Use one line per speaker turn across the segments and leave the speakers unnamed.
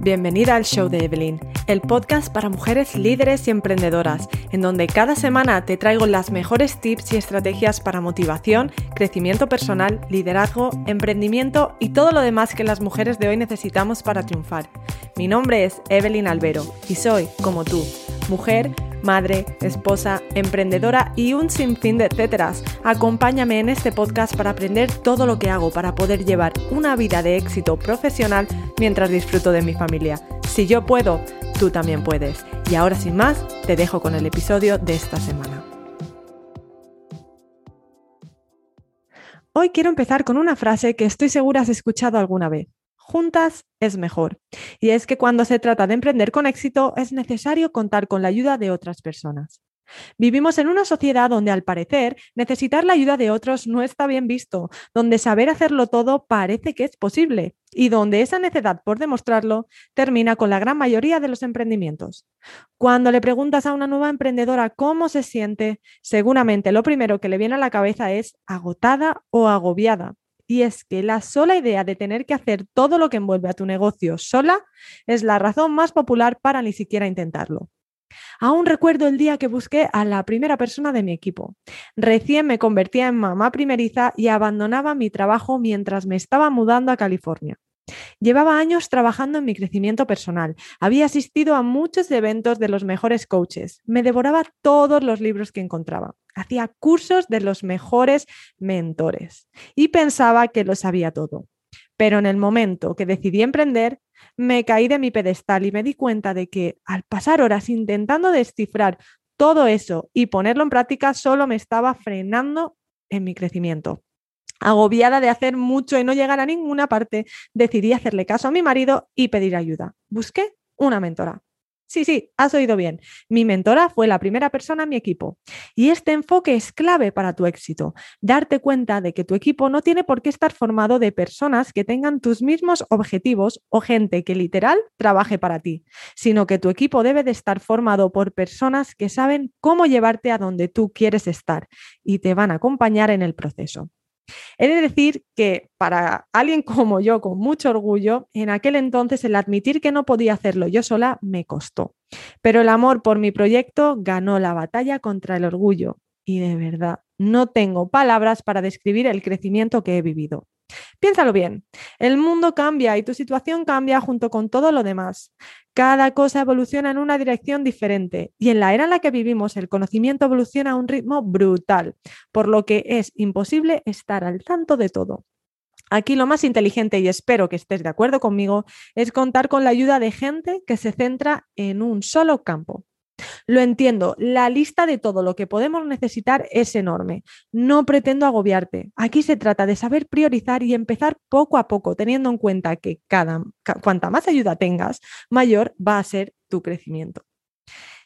Bienvenida al show de Evelyn, el podcast para mujeres líderes y emprendedoras, en donde cada semana te traigo las mejores tips y estrategias para motivación, crecimiento personal, liderazgo, emprendimiento y todo lo demás que las mujeres de hoy necesitamos para triunfar. Mi nombre es Evelyn Albero y soy, como tú, mujer, madre, esposa, emprendedora y un sinfín de etcéteras. Acompáñame en este podcast para aprender todo lo que hago para poder llevar una vida de éxito profesional mientras disfruto de mi familia. Si yo puedo, tú también puedes. Y ahora sin más, te dejo con el episodio de esta semana. Hoy quiero empezar con una frase que estoy segura has escuchado alguna vez juntas es mejor. Y es que cuando se trata de emprender con éxito es necesario contar con la ayuda de otras personas. Vivimos en una sociedad donde al parecer necesitar la ayuda de otros no está bien visto, donde saber hacerlo todo parece que es posible y donde esa necedad por demostrarlo termina con la gran mayoría de los emprendimientos. Cuando le preguntas a una nueva emprendedora cómo se siente, seguramente lo primero que le viene a la cabeza es agotada o agobiada y es que la sola idea de tener que hacer todo lo que envuelve a tu negocio sola es la razón más popular para ni siquiera intentarlo. Aún recuerdo el día que busqué a la primera persona de mi equipo. Recién me convertía en mamá primeriza y abandonaba mi trabajo mientras me estaba mudando a California. Llevaba años trabajando en mi crecimiento personal. Había asistido a muchos eventos de los mejores coaches. Me devoraba todos los libros que encontraba. Hacía cursos de los mejores mentores y pensaba que lo sabía todo. Pero en el momento que decidí emprender, me caí de mi pedestal y me di cuenta de que al pasar horas intentando descifrar todo eso y ponerlo en práctica, solo me estaba frenando en mi crecimiento. Agobiada de hacer mucho y no llegar a ninguna parte, decidí hacerle caso a mi marido y pedir ayuda. Busqué una mentora. Sí, sí, has oído bien. Mi mentora fue la primera persona en mi equipo. Y este enfoque es clave para tu éxito. Darte cuenta de que tu equipo no tiene por qué estar formado de personas que tengan tus mismos objetivos o gente que literal trabaje para ti, sino que tu equipo debe de estar formado por personas que saben cómo llevarte a donde tú quieres estar y te van a acompañar en el proceso. He de decir que para alguien como yo, con mucho orgullo, en aquel entonces el admitir que no podía hacerlo yo sola me costó. Pero el amor por mi proyecto ganó la batalla contra el orgullo. Y de verdad, no tengo palabras para describir el crecimiento que he vivido. Piénsalo bien, el mundo cambia y tu situación cambia junto con todo lo demás. Cada cosa evoluciona en una dirección diferente y en la era en la que vivimos el conocimiento evoluciona a un ritmo brutal, por lo que es imposible estar al tanto de todo. Aquí lo más inteligente, y espero que estés de acuerdo conmigo, es contar con la ayuda de gente que se centra en un solo campo. Lo entiendo, la lista de todo lo que podemos necesitar es enorme. No pretendo agobiarte. Aquí se trata de saber priorizar y empezar poco a poco, teniendo en cuenta que cada, cuanta más ayuda tengas, mayor va a ser tu crecimiento.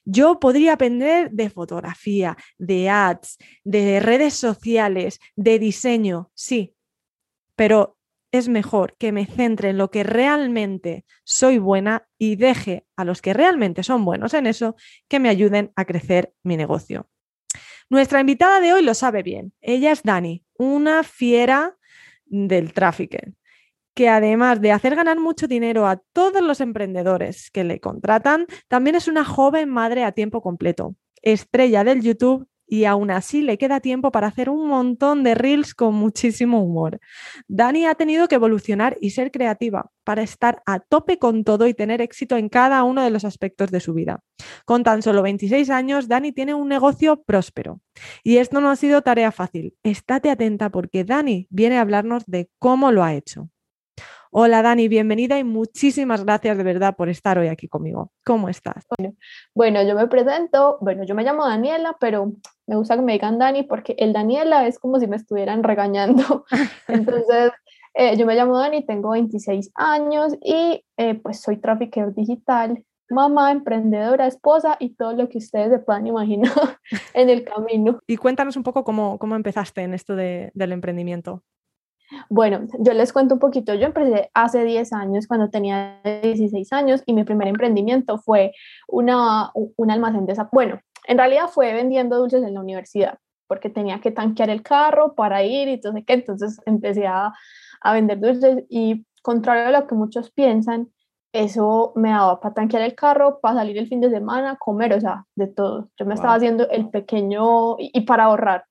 Yo podría aprender de fotografía, de ads, de redes sociales, de diseño, sí, pero es mejor que me centre en lo que realmente soy buena y deje a los que realmente son buenos en eso que me ayuden a crecer mi negocio. Nuestra invitada de hoy lo sabe bien. Ella es Dani, una fiera del tráfico, que además de hacer ganar mucho dinero a todos los emprendedores que le contratan, también es una joven madre a tiempo completo, estrella del YouTube y aún así le queda tiempo para hacer un montón de reels con muchísimo humor. Dani ha tenido que evolucionar y ser creativa para estar a tope con todo y tener éxito en cada uno de los aspectos de su vida. Con tan solo 26 años, Dani tiene un negocio próspero. Y esto no ha sido tarea fácil. Estate atenta porque Dani viene a hablarnos de cómo lo ha hecho. Hola Dani, bienvenida y muchísimas gracias de verdad por estar hoy aquí conmigo. ¿Cómo estás?
Bueno, yo me presento, bueno, yo me llamo Daniela, pero me gusta que me digan Dani porque el Daniela es como si me estuvieran regañando. Entonces, eh, yo me llamo Dani, tengo 26 años y eh, pues soy trafficker digital, mamá, emprendedora, esposa y todo lo que ustedes se puedan imaginar en el camino.
Y cuéntanos un poco cómo, cómo empezaste en esto de, del emprendimiento.
Bueno, yo les cuento un poquito. Yo empecé hace 10 años, cuando tenía 16 años, y mi primer emprendimiento fue una, un almacén de esa. Bueno, en realidad fue vendiendo dulces en la universidad. porque tenía que tanquear el carro para ir y entonces, ¿qué? entonces empecé a, a vender dulces y contrario a lo que muchos piensan, eso me daba para tanquear el carro, para salir el fin de semana, comer, o sea, de todo. Yo me estaba haciendo el pequeño y, para ahorrar.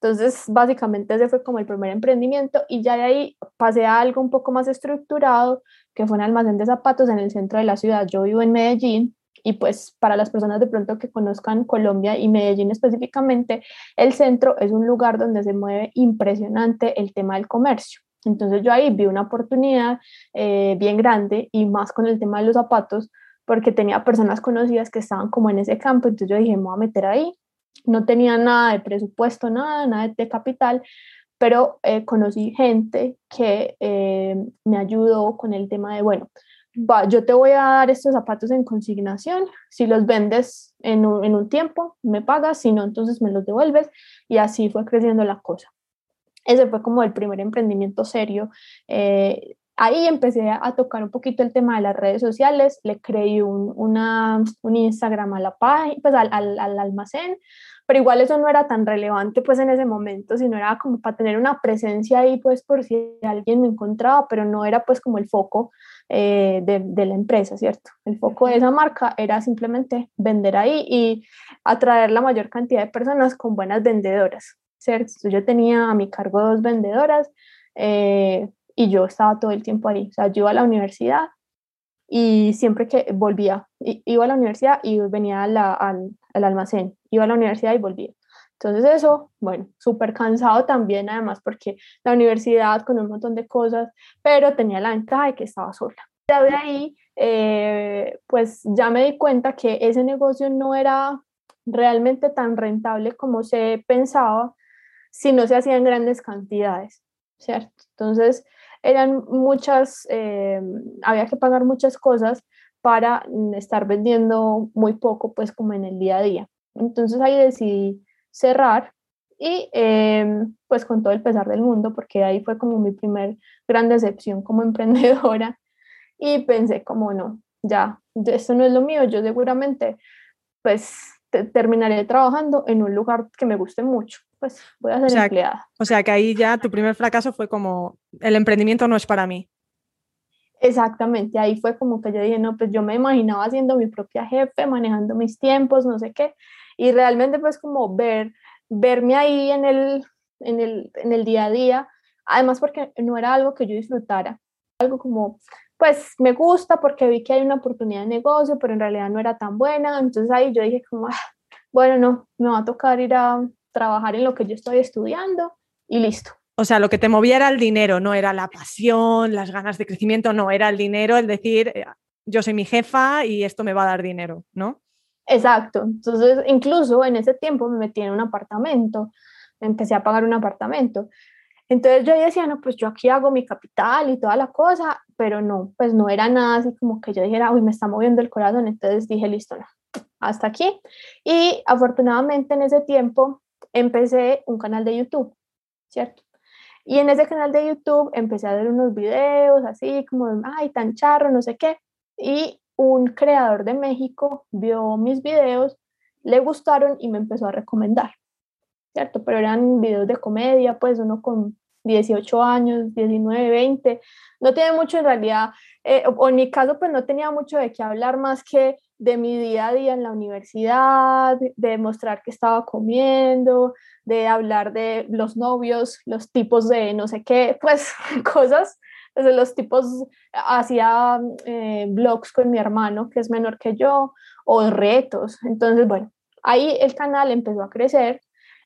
Entonces, básicamente ese fue como el primer emprendimiento y ya de ahí pasé a algo un poco más estructurado, que fue un almacén de zapatos en el centro de la ciudad. Yo vivo en Medellín y pues para las personas de pronto que conozcan Colombia y Medellín específicamente, el centro es un lugar donde se mueve impresionante el tema del comercio. Entonces yo ahí vi una oportunidad eh, bien grande y más con el tema de los zapatos, porque tenía personas conocidas que estaban como en ese campo, entonces yo dije, me voy a meter ahí. No tenía nada de presupuesto, nada, nada de capital, pero eh, conocí gente que eh, me ayudó con el tema de, bueno, va, yo te voy a dar estos zapatos en consignación, si los vendes en un, en un tiempo, me pagas, si no, entonces me los devuelves, y así fue creciendo la cosa. Ese fue como el primer emprendimiento serio. Eh, ahí empecé a tocar un poquito el tema de las redes sociales, le creé un, una, un Instagram a la página, pues al, al, al, almacén, pero igual eso no era tan relevante pues en ese momento, sino era como para tener una presencia ahí pues por si alguien me encontraba, pero no era pues como el foco eh, de, de, la empresa, ¿cierto? El foco de esa marca era simplemente vender ahí y atraer la mayor cantidad de personas con buenas vendedoras. ¿cierto? Yo tenía a mi cargo dos vendedoras eh, y yo estaba todo el tiempo ahí. O sea, yo iba a la universidad y siempre que volvía, iba a la universidad y venía al, al, almacén, iba a la universidad y volvía. Entonces eso, bueno, súper cansado también además porque la universidad con un montón de cosas, pero tenía la ventaja de que estaba sola. De ahí, eh, pues ya me di cuenta que ese negocio no era realmente tan rentable como se pensaba si no se hacían grandes cantidades, ¿cierto? Entonces, eran muchas, eh, había que pagar muchas cosas para estar vendiendo muy poco, pues como en el día a día. Entonces ahí decidí cerrar y eh, pues con todo el pesar del mundo, porque ahí fue como mi primer gran decepción como emprendedora y pensé como no, ya, esto no es lo mío, yo seguramente pues terminaré trabajando en un lugar que me guste mucho pues voy a ser empleada.
O sea que ahí ya tu primer fracaso fue como, el emprendimiento no es para mí.
Exactamente, ahí fue como que yo dije, no, pues yo me imaginaba siendo mi propia jefe, manejando mis tiempos, no sé qué, y realmente pues como ver, verme ahí en el, en el, en el día a día, además porque no era algo que yo disfrutara, algo como, pues me gusta porque vi que hay una oportunidad de negocio, pero en realidad no era tan buena, entonces ahí yo dije como, ah, bueno, no, me va a tocar ir a, trabajar en lo que yo estoy estudiando y listo.
O sea, lo que te movía era el dinero, no era la pasión, las ganas de crecimiento, no, era el dinero, el decir, eh, yo soy mi jefa y esto me va a dar dinero, ¿no?
Exacto. Entonces, incluso en ese tiempo me metí en un apartamento, empecé a pagar un apartamento. Entonces yo decía, no, pues yo aquí hago mi capital y toda la cosa, pero no, pues no era nada así como que yo dijera, uy, me está moviendo el corazón. Entonces dije, listo, no, hasta aquí. Y afortunadamente en ese tiempo empecé un canal de YouTube, ¿cierto? Y en ese canal de YouTube empecé a ver unos videos así como, ay, tan charro, no sé qué. Y un creador de México vio mis videos, le gustaron y me empezó a recomendar, ¿cierto? Pero eran videos de comedia, pues uno con 18 años, 19, 20, no tiene mucho en realidad, eh, o en mi caso pues no tenía mucho de qué hablar más que de mi día a día en la universidad, de demostrar que estaba comiendo, de hablar de los novios, los tipos de no sé qué, pues cosas, desde los tipos, hacía eh, blogs con mi hermano, que es menor que yo, o retos. Entonces, bueno, ahí el canal empezó a crecer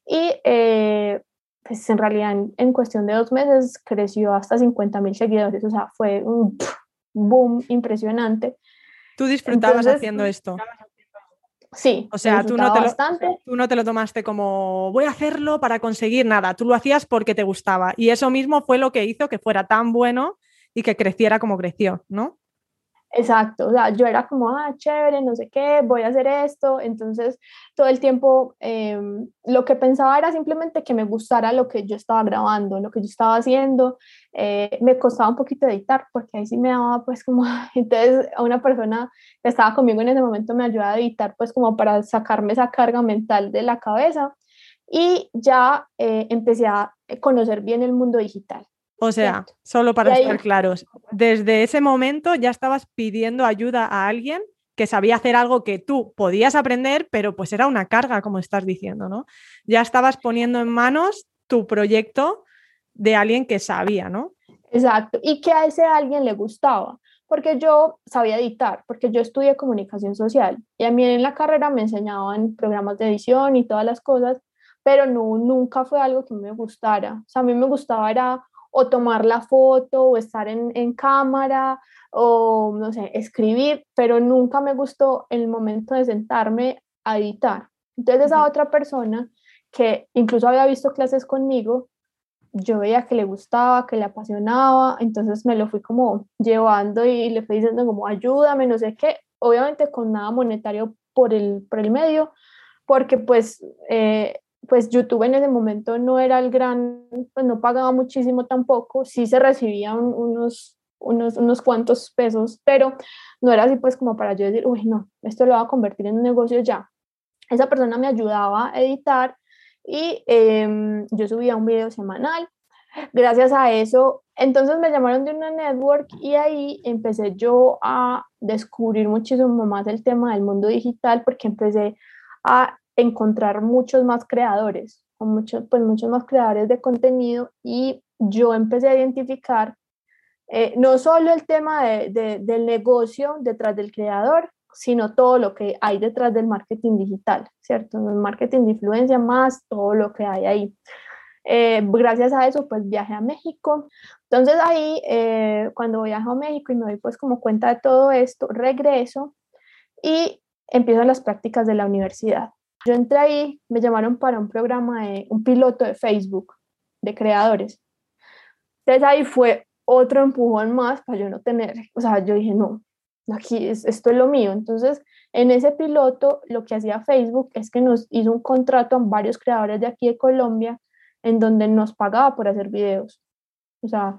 y eh, pues en realidad en, cuestión de dos meses creció hasta 50 mil seguidores, o sea, fue un boom impresionante.
¿Tú disfrutabas haciendo esto?
Sí.
O sea, tú no, te lo, tú no te lo tomaste como voy a hacerlo para conseguir nada, tú lo hacías porque te gustaba y eso mismo fue lo que hizo que fuera tan bueno y que creciera como creció, ¿no?
Exacto, o sea, yo era como, ah, chévere, no sé qué, voy a hacer esto, entonces todo el tiempo em, lo que pensaba era simplemente que me gustara lo que yo estaba grabando, lo que yo estaba haciendo, eh, me costaba un poquito editar, porque ahí sí me daba pues como, entonces a una persona que estaba conmigo en ese momento me ayudaba a editar pues como para sacarme esa carga mental de la cabeza, y ya eh, empecé a conocer bien el mundo digital.
O sea, solo para estar claros, desde ese momento ya estabas pidiendo ayuda a alguien que sabía hacer algo que tú podías aprender, pero pues era una carga, como estás diciendo, ¿no? Ya estabas poniendo en manos tu proyecto de alguien que sabía, ¿no?
Exacto, y que a ese alguien le gustaba, porque yo sabía editar, porque yo estudié comunicación social y a mí en la carrera me enseñaban programas de edición y todas las cosas, pero no, nunca fue algo que me gustara. O sea, a mí me gustaba era o tomar la foto o estar en, en cámara o, no sé, escribir, pero nunca me gustó el momento de sentarme a editar. Entonces esa otra persona que incluso había visto clases conmigo, yo veía que le gustaba, que le apasionaba, entonces me lo fui como llevando y le fui diciendo como ayúdame, no sé qué, obviamente con nada monetario por el, por el medio, porque pues, eh, pues YouTube en ese momento no era el gran, pues no pagaba muchísimo tampoco, sí se recibían unos, unos, unos cuantos pesos, pero no era así pues como para yo decir, uy, no, esto lo va a convertir en un negocio ya. Esa persona me ayudaba a editar y em, yo subía un video semanal. Gracias a eso, entonces me llamaron de una network y ahí empecé yo a descubrir muchísimo más el tema del mundo digital porque empecé a encontrar muchos más creadores, muchos, pues muchos más creadores de contenido y yo empecé a identificar eh, no solo el tema de, del negocio detrás del creador, sino todo lo que hay detrás del marketing digital, ¿cierto? El marketing de influencia más todo lo que hay ahí. Eh, gracias a eso, pues viajé a México. Entonces ahí, eh, cuando viajo a México y me doy pues como cuenta de todo esto, regreso y empiezo las prácticas de la universidad. Yo entré ahí, me llamaron para un programa de un piloto de Facebook de creadores. Entonces ahí fue otro empujón más para yo no tener, o sea, yo dije, no, aquí es, esto es lo mío. Entonces, en ese piloto, lo que hacía Facebook es que nos hizo un contrato a varios creadores de aquí de Colombia en donde nos pagaba por hacer videos. O sea,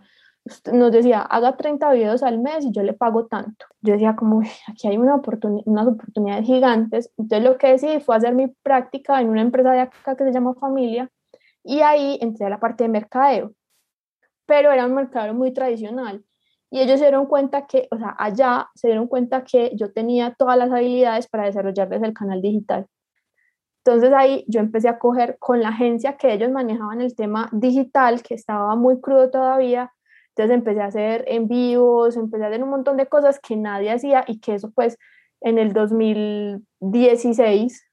nos decía, haga 30 videos al mes y yo le pago tanto. Yo decía, como, aquí hay una oportunidad, unas oportunidades gigantes. Entonces, lo que decidí fue hacer mi práctica en una empresa de acá que se llama Familia y ahí entré a la parte de mercadeo. Pero era un mercado muy tradicional y ellos se dieron cuenta que, o sea, allá se dieron cuenta que yo tenía todas las habilidades para desarrollarles el canal digital. Entonces ahí yo empecé a coger con la agencia que ellos manejaban el tema digital, que estaba muy crudo todavía. Entonces empecé a hacer envíos, empecé a hacer un montón de cosas que nadie hacía y que eso pues en el 2016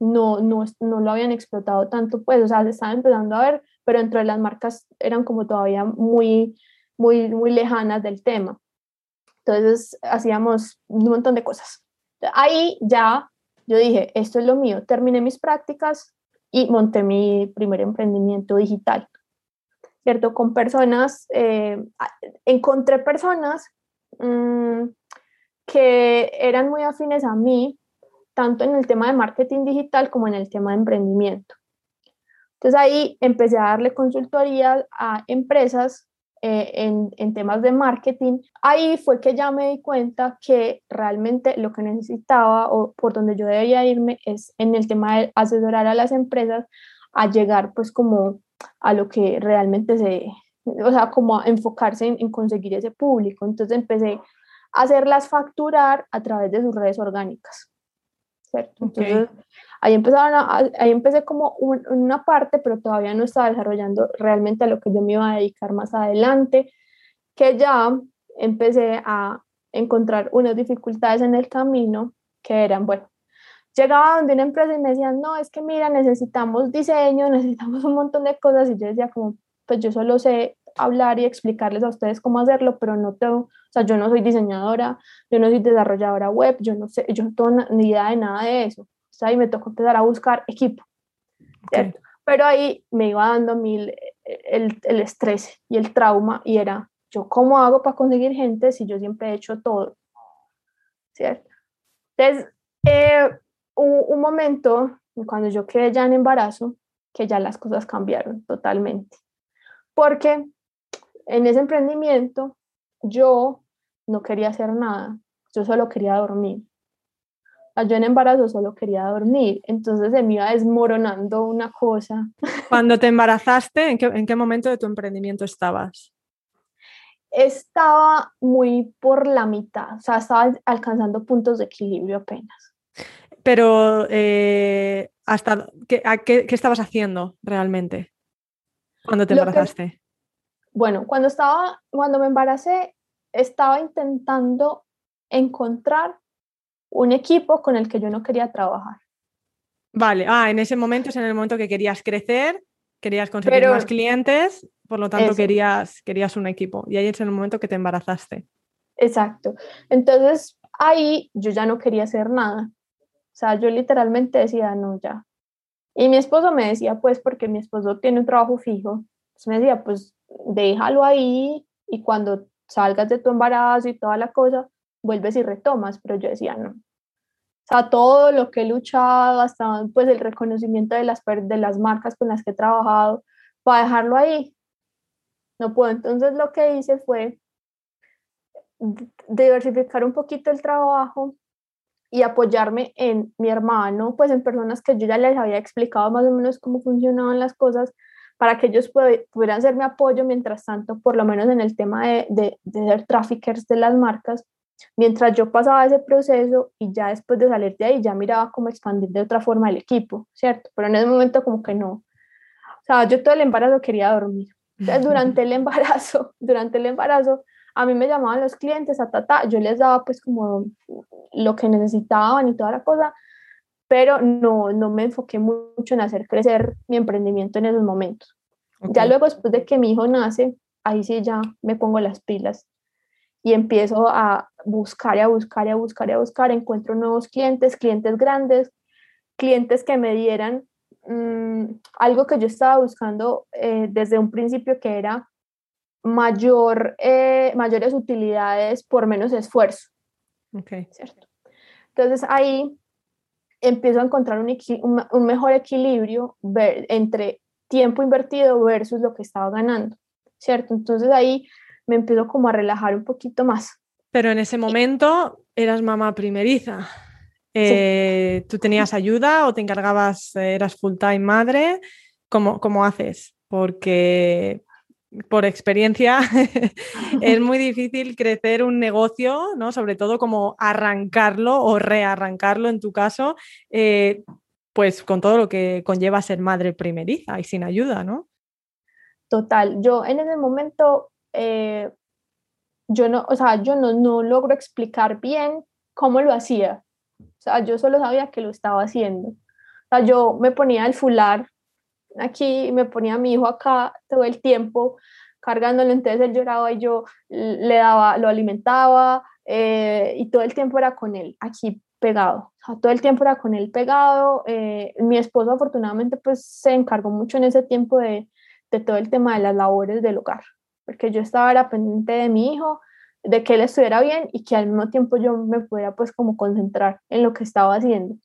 no, no, no lo habían explotado tanto, pues, o sea, se estaban empezando a ver, pero entre las marcas eran como todavía muy, muy, muy lejanas del tema. Entonces hacíamos un montón de cosas. Ahí ya yo dije, esto es lo mío, terminé mis prácticas y monté mi primer emprendimiento digital, ¿cierto? Con personas, eh, encontré personas mm, que eran muy afines a mí, tanto en el tema de marketing digital como en el tema de emprendimiento. Entonces ahí empecé a darle consultoría a empresas eh, en, temas de marketing, ahí fue que ya me di cuenta que realmente lo que necesitaba o por donde yo debía irme es en el tema de asesorar a las empresas a llegar pues como a lo que realmente se, o sea, como a enfocarse en, conseguir ese público. Entonces empecé a hacerlas facturar a través de sus redes orgánicas. ¿Cierto? Entonces, Ahí, empezaron ahí empecé como una parte, pero todavía no estaba desarrollando realmente a lo que yo me iba a dedicar más adelante, que ya empecé a encontrar unas dificultades en el camino que eran, bueno, llegaba donde una empresa y me decían, no, es que mira, necesitamos diseño, necesitamos un montón de cosas, y yo decía como, pues yo solo sé hablar y explicarles a ustedes cómo hacerlo, pero no tengo, o sea, yo no soy diseñadora, yo no soy desarrolladora web, yo no sé, yo no tengo ni idea de nada de eso y me tocó empezar a buscar equipo. Pero ahí me iba dando mil el, el, estrés y el trauma y era, ¿yo cómo hago para conseguir gente si yo siempre he hecho todo? ¿Cierto? Entonces, eh, hubo un momento cuando yo quedé ya en embarazo que ya las cosas cambiaron totalmente. Porque en ese emprendimiento yo no quería hacer nada, yo solo quería dormir. yo en embarazo solo quería dormir, entonces se me iba desmoronando una cosa.
Cuando te embarazaste, ¿en qué, en qué momento de tu emprendimiento estabas?
Estaba muy por la mitad, o sea, estaba alcanzando puntos de equilibrio apenas.
Pero, eh, hasta, ¿qué, qué, qué, estabas haciendo realmente cuando te embarazaste?
bueno, cuando, estaba, cuando me embaracé, estaba intentando encontrar un equipo con el que yo no quería trabajar.
Vale, ah, en ese momento es en el momento que querías crecer, querías conseguir más clientes, por lo tanto querías, querías un equipo. Y ahí es en el momento que te embarazaste.
Exacto. Entonces ahí yo ya no quería hacer nada. O sea, yo literalmente decía, no, ya. Y mi esposo me decía, pues, porque mi esposo tiene un trabajo fijo, pues me decía, pues, déjalo ahí y cuando salgas de tu embarazo y toda la cosa, vuelves y retomas, pero yo decía no. O sea, todo lo que he luchado, hasta pues el reconocimiento de las, de las marcas con las que he trabajado, para dejarlo ahí, no puedo. Entonces lo que hice fue diversificar un poquito el trabajo y apoyarme en mi hermano, pues en personas que yo ya les había explicado más o menos cómo funcionaban las cosas, para que ellos pudieran ser mi apoyo mientras tanto, por lo menos en el tema de, de, de ser traffickers de las marcas, mientras yo pasaba ese proceso y ya después de salir de ahí ya miraba cómo expandir de otra forma el equipo, ¿cierto? Pero en ese momento como que no. O sea, yo todo el embarazo quería dormir. Entonces, durante el embarazo, durante el embarazo, a mí me llamaban los clientes a tata, yo les daba pues como lo que necesitaban y toda la cosa, pero no, no me enfoqué mucho en hacer crecer mi emprendimiento en esos momentos. Ya luego, después de que mi hijo nace, ahí sí ya me pongo las pilas y empiezo a buscar y a buscar y a buscar y a buscar, encuentro nuevos clientes, clientes grandes, clientes que me dieran mm, algo que yo estaba buscando eh, desde un principio que era mayor, eh, mayores utilidades por menos esfuerzo.
Okay.
¿Cierto? Entonces ahí empiezo a encontrar un, un, mejor equilibrio entre tiempo invertido versus lo que estaba ganando, ¿cierto? Entonces ahí me empiezo como a relajar un poquito más.
Pero en ese momento eras mamá primeriza. Eh, ¿Tú tenías ayuda o te encargabas, eras full time madre? ¿Cómo, cómo haces? Porque por experiencia, es muy difícil crecer un negocio, ¿no? Sobre todo como arrancarlo o rearrancarlo en tu caso, eh, pues con todo lo que conlleva ser madre primeriza y sin ayuda, ¿no?
Total, yo en ese momento, eh, yo no, o sea, yo no, no logro explicar bien cómo lo hacía. O sea, yo solo sabía que lo estaba haciendo. O sea, yo me ponía el fular aquí, me ponía a mi hijo acá todo el tiempo cargándolo, entonces él lloraba y yo le daba, lo alimentaba eh, y todo el tiempo era con él aquí pegado, todo el tiempo era con él pegado. Eh, mi esposo afortunadamente pues se encargó mucho en ese tiempo de, de todo el tema de las labores del hogar, porque yo estaba era pendiente de mi hijo, de que él estuviera bien y que al mismo tiempo yo me pudiera pues como concentrar en lo que estaba haciendo.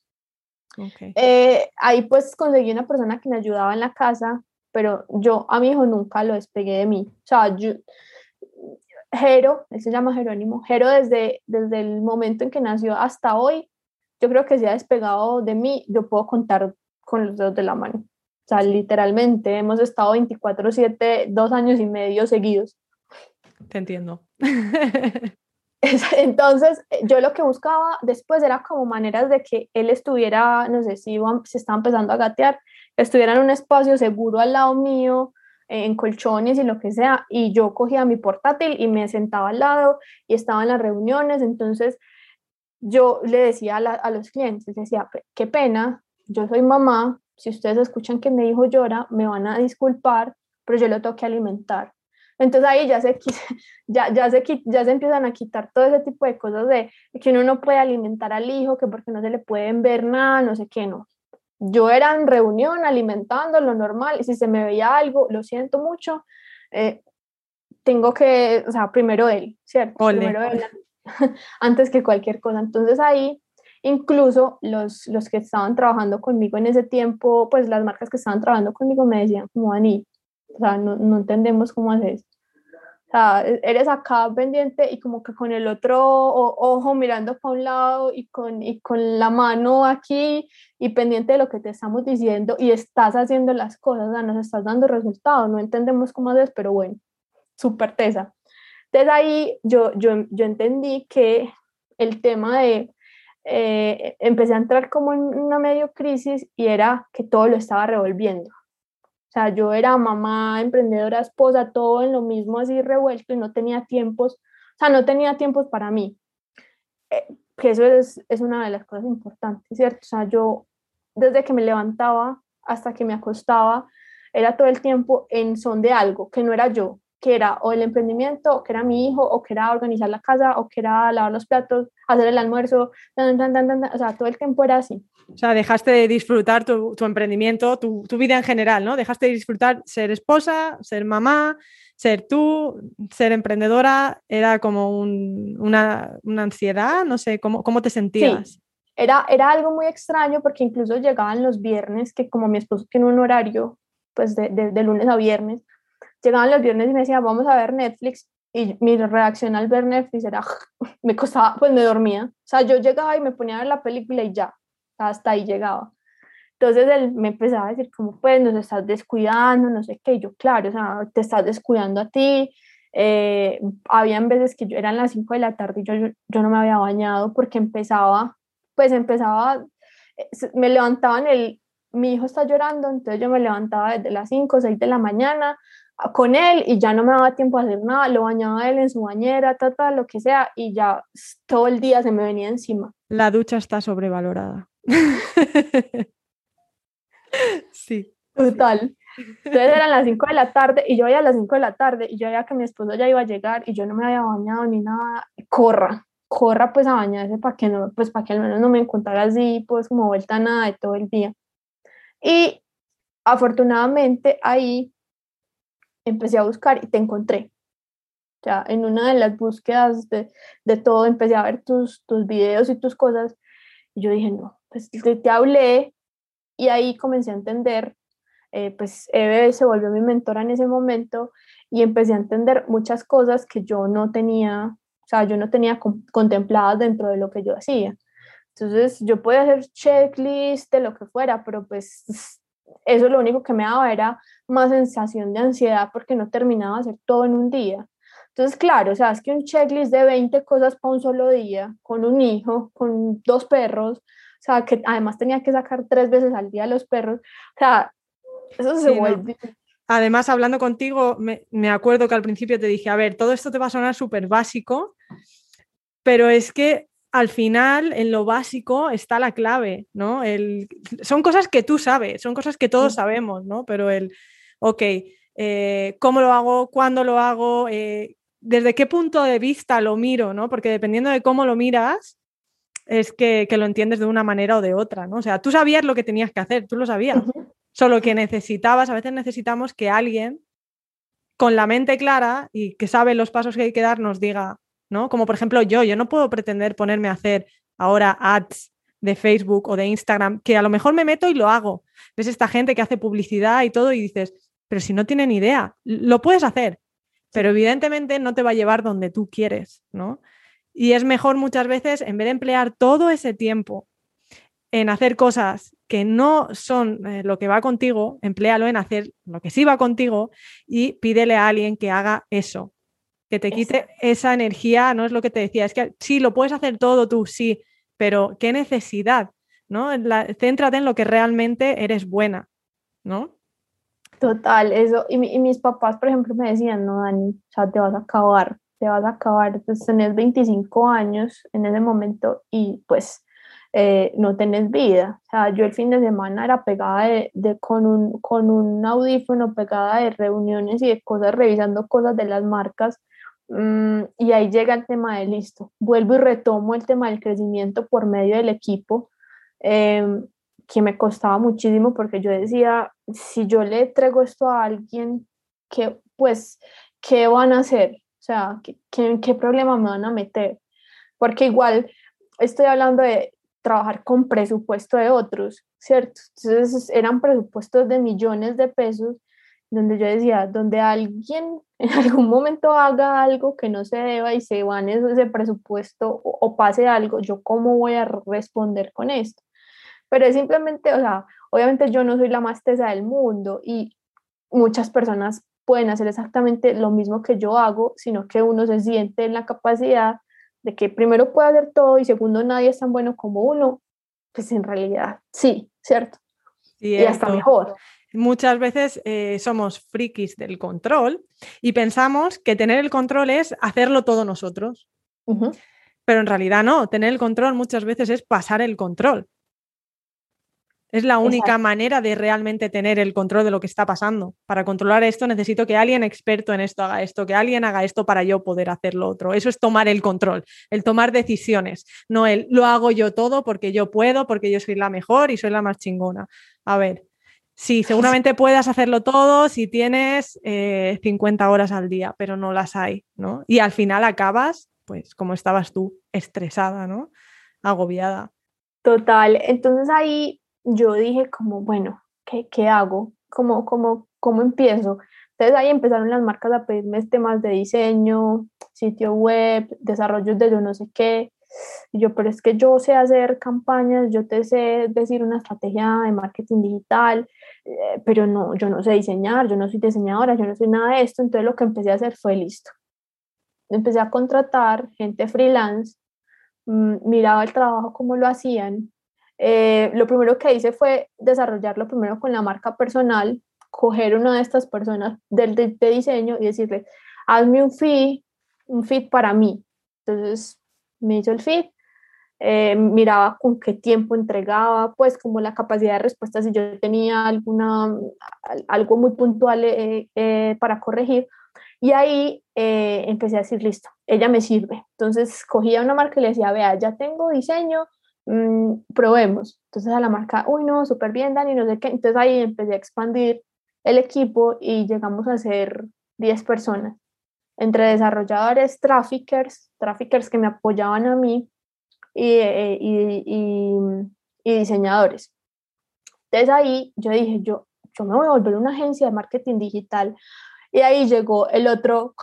Eh, ahí pues conseguí una persona que me ayudaba en la casa, pero yo a mi hijo nunca lo despegué de mí. O sea, yo, Jero, él se llama Jerónimo, Jero desde, desde el momento en que nació hasta hoy, yo creo que se ha despegado de mí, yo puedo contar con los dedos de la mano. O sea, literalmente hemos estado 24/7, dos años y medio seguidos.
Te entiendo.
Entonces, eh, yo lo que buscaba después era como maneras de que él estuviera, no sé si se estaba empezando a gatear, estuviera en un espacio seguro al lado mío, en colchones y lo que sea, y yo cogía mi portátil y me sentaba al lado y estaba en las reuniones, entonces yo le decía a, los clientes, decía, qué pena, yo soy mamá, si ustedes escuchan que mi hijo llora, me van a disculpar, pero yo lo tengo que alimentar. Entonces ahí ya se, ya, ya, se, ya se empiezan a quitar todo ese tipo de cosas de, que uno no puede alimentar al hijo, que porque no se le pueden ver nada, no sé qué, no. Yo era en reunión alimentando lo normal y si se me veía algo, lo siento mucho, eh, tengo que, o sea, primero él, ¿cierto? Primero él, antes que cualquier cosa. Entonces ahí incluso los, los que estaban trabajando conmigo en ese tiempo, pues las marcas que estaban trabajando conmigo me decían como, Dani, o sea, no, entendemos cómo haces. O sea, eres acá pendiente y como que con el otro ojo mirando para un lado y con, y con la mano aquí y pendiente de lo que te estamos diciendo y estás haciendo las cosas, o sea, nos estás dando resultados, no entendemos cómo haces, pero bueno, súper tesa. Desde ahí yo, yo, yo entendí que el tema de, eh, empecé a entrar como en una medio crisis y era que todo lo estaba revolviendo. Sea, yo era mamá, emprendedora, esposa, todo en lo mismo así revuelto y no tenía tiempos, o sea, no tenía tiempos para mí. Eh, que eso es, es una de las cosas importantes, ¿cierto? O sea, yo desde que me levantaba hasta que me acostaba, era todo el tiempo en son de algo, que no era yo, que era o el emprendimiento, que era mi hijo, o que era organizar la casa, o que era lavar los platos, hacer el almuerzo, o sea, todo el tiempo era así.
O sea, dejaste de disfrutar tu, tu emprendimiento, tu, tu, vida en general, ¿no? Dejaste de disfrutar ser esposa, ser mamá, ser tú, ser emprendedora, era como un, una, una, ansiedad, no sé, ¿cómo, cómo te sentías?
Sí. Era, era algo muy extraño porque incluso llegaban los viernes, que como mi esposo tiene un horario, pues de, de, de lunes a viernes, llegaban los viernes y me decía, vamos a ver Netflix, y mi reacción al ver Netflix era, me costaba, pues me dormía. O sea, yo llegaba y me ponía a ver la película y ya, hasta ahí llegaba. Entonces él me empezaba a decir, como pues nos estás descuidando, no sé qué, y yo, claro, o sea, te estás descuidando a ti. Eh, habían veces que yo eran las 5 de la tarde y yo, yo, yo, no me había bañado porque empezaba, pues empezaba, eh, me levantaban el, mi hijo está llorando, entonces yo me levantaba desde las 5 o 6 de la mañana con él y ya no me daba tiempo a hacer nada, lo bañaba él en su bañera, tata, lo que sea, y ya todo el día se me venía encima.
La ducha está sobrevalorada. sí.
Total. Entonces eran las 5 de la tarde y yo veía a las 5 de la tarde y yo veía que mi esposo ya iba a llegar y yo no me había bañado ni nada. Corra, corra pues a bañarse para que no, pues para que al menos no me encontrara así, pues como vuelta nada de todo el día. Y afortunadamente ahí empecé a buscar y te encontré. Ya en una de las búsquedas de, de todo, empecé a ver tus, tus videos y tus cosas. Y yo dije, no, pues te, te hablé y ahí comencé a entender, eh, pues Eve se volvió mi mentora en ese momento y empecé a entender muchas cosas que yo no tenía, o sea, yo no tenía contempladas dentro de lo que yo hacía. Entonces yo podía hacer checklist de lo que fuera, pero pues eso lo único que me daba era más sensación de ansiedad porque no terminaba de hacer todo en un día. Entonces, claro, o sea, es que un checklist de 20 cosas para un solo día, con un hijo, con dos perros, o sea, que además tenía que sacar tres veces al día a los perros, o sea, eso se vuelve... No.
Además, hablando contigo, me, me, acuerdo que al principio te dije, a ver, todo esto te va a sonar súper básico, pero es que al final, en lo básico, está la clave, ¿no? El, son cosas que tú sabes, son cosas que todos sabemos, ¿no? Pero el, ok, eh, ¿cómo lo hago? ¿Cuándo lo hago? Eh, ¿Desde qué punto de vista lo miro, ¿no? Porque dependiendo de cómo lo miras, es que, que, lo entiendes de una manera o de otra, ¿no? O sea, tú sabías lo que tenías que hacer, tú lo sabías, uh -huh. solo que necesitabas, a veces necesitamos que alguien con la mente clara y que sabe los pasos que hay que dar nos diga, ¿no? Como por ejemplo yo, yo no puedo pretender ponerme a hacer ahora ads de Facebook o de Instagram, que a lo mejor me meto y lo hago. Ves esta gente que hace publicidad y todo y dices, pero si no tienen idea, lo puedes hacer, pero evidentemente no te va a llevar donde tú quieres, ¿no? Y es mejor muchas veces, en vez de emplear todo ese tiempo en hacer cosas que no son eh, lo que va contigo, empléalo en hacer lo que sí va contigo y pídele a alguien que haga eso, que te quite Exacto. esa energía, no es lo que te decía, es que sí, lo puedes hacer todo tú, sí, pero qué necesidad, ¿no? La, céntrate en lo que realmente eres buena, ¿no?
Total, eso, y, y, mis papás, por ejemplo, me decían, no, Dani, o sea, te vas a acabar, te vas a acabar, pues tenés 25 años en ese momento y pues eh, no tenés vida. O sea, yo el fin de semana era pegada de, de, con, un, con un audífono, pegada de reuniones y de cosas, revisando cosas de las marcas Mm, y ahí llega el tema de listo. Vuelvo y retomo el tema del crecimiento por medio del equipo, eh, que me costaba muchísimo porque yo decía, si yo le entrego esto a alguien, que pues, ¿qué van a hacer? O sea, ¿qué, qué, qué problema me van a meter? Porque igual estoy hablando de trabajar con presupuesto de otros, ¿cierto? Entonces eran presupuestos de millones de pesos donde yo decía, donde alguien en algún momento haga algo que no se deba y se van ese presupuesto o, o pase algo, yo cómo voy a responder con esto. Pero es simplemente, o sea, obviamente yo no soy la más tesa del mundo y muchas personas pueden hacer exactamente lo mismo que yo hago, sino que uno se siente en la capacidad de que primero puede hacer todo y segundo nadie es tan bueno como uno, pues en realidad sí, ¿cierto? Y hasta mejor.
Muchas veces eh, somos frikis del control y pensamos que tener el control es hacerlo todo nosotros. Pero en realidad no, tener el control muchas veces es pasar el control. Es la única manera de realmente tener el control de lo que está pasando. Para controlar esto necesito que alguien experto en esto haga esto, que alguien haga esto para yo poder hacer lo otro. Eso es tomar el control, el tomar decisiones, no el lo hago yo todo porque yo puedo, porque yo soy la mejor y soy la más chingona. A ver, sí, seguramente puedas hacerlo todo si tienes 50 eh, horas al día, pero no las hay, ¿no? Y al final acabas, pues como estabas tú, estresada, ¿no? Agobiada.
Total, entonces ahí yo dije como, bueno, ¿qué, qué hago? ¿Cómo, cómo, ¿Cómo empiezo? Entonces ahí empezaron las marcas a pedirme temas de diseño, sitio web, desarrollos de yo no sé qué. Yo, pero es que yo sé hacer campañas, yo te sé decir una estrategia de marketing digital, eh, pero no, yo no sé diseñar, yo no soy diseñadora, yo no soy nada de esto. Entonces lo que empecé a hacer fue listo. Empecé a contratar gente freelance, mm, miraba el trabajo, cómo lo hacían, eh, lo primero que hice fue desarrollarlo primero con la marca personal, coger una de estas personas del de, diseño y decirle, hazme un feed, un feed para mí. Entonces me hizo el feed, eh, miraba con qué tiempo entregaba, pues como la capacidad de respuesta, si yo tenía alguna, algo muy puntual eh, para corregir. Y ahí empecé a decir, listo, ella me sirve. Entonces cogía una marca y le decía, vea, ya tengo diseño, Mm, probemos. Entonces a la marca, uy, no, súper bien, Dani, no sé qué. Entonces ahí empecé a expandir el equipo y llegamos a ser 10 personas, entre desarrolladores, traffickers, traffickers que me apoyaban a mí y, eh, y, y, y diseñadores. Entonces ahí yo dije, yo, yo me voy a volver una agencia de marketing digital. Y ahí llegó el otro,